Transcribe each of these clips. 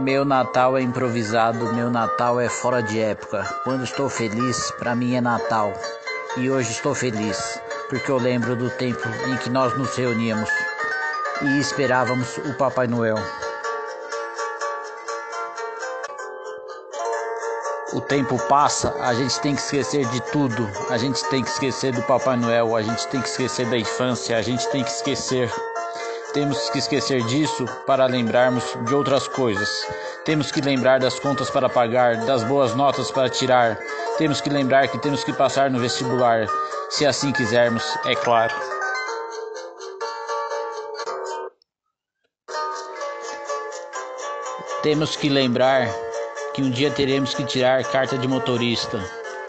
Meu Natal é improvisado, meu Natal é fora de época. Quando estou feliz, para mim é Natal. E hoje estou feliz, porque eu lembro do tempo em que nós nos reuníamos e esperávamos o Papai Noel. O tempo passa, a gente tem que esquecer de tudo. A gente tem que esquecer do Papai Noel, a gente tem que esquecer da infância, a gente tem que esquecer temos que esquecer disso para lembrarmos de outras coisas. Temos que lembrar das contas para pagar, das boas notas para tirar. Temos que lembrar que temos que passar no vestibular, se assim quisermos, é claro. Temos que lembrar que um dia teremos que tirar carta de motorista.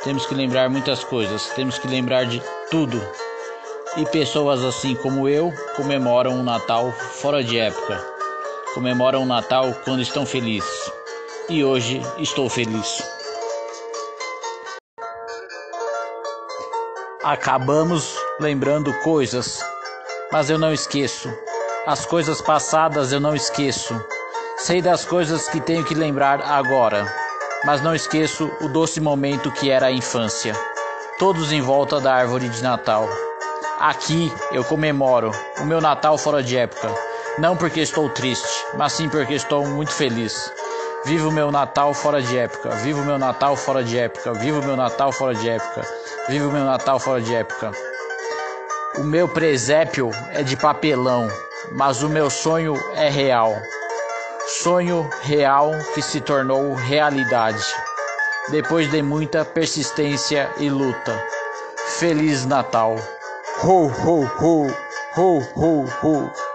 Temos que lembrar muitas coisas, temos que lembrar de tudo. E pessoas assim como eu comemoram o Natal fora de época. Comemoram o Natal quando estão felizes. E hoje estou feliz. Acabamos lembrando coisas, mas eu não esqueço. As coisas passadas eu não esqueço. Sei das coisas que tenho que lembrar agora, mas não esqueço o doce momento que era a infância. Todos em volta da árvore de Natal. Aqui eu comemoro o meu Natal fora de época, não porque estou triste, mas sim porque estou muito feliz. Vivo meu Natal fora de época, vivo meu Natal fora de época, vivo meu Natal fora de época, vivo meu Natal fora de época. O meu presépio é de papelão, mas o meu sonho é real. Sonho real que se tornou realidade. Depois de muita persistência e luta. Feliz Natal! 吼吼吼吼吼吼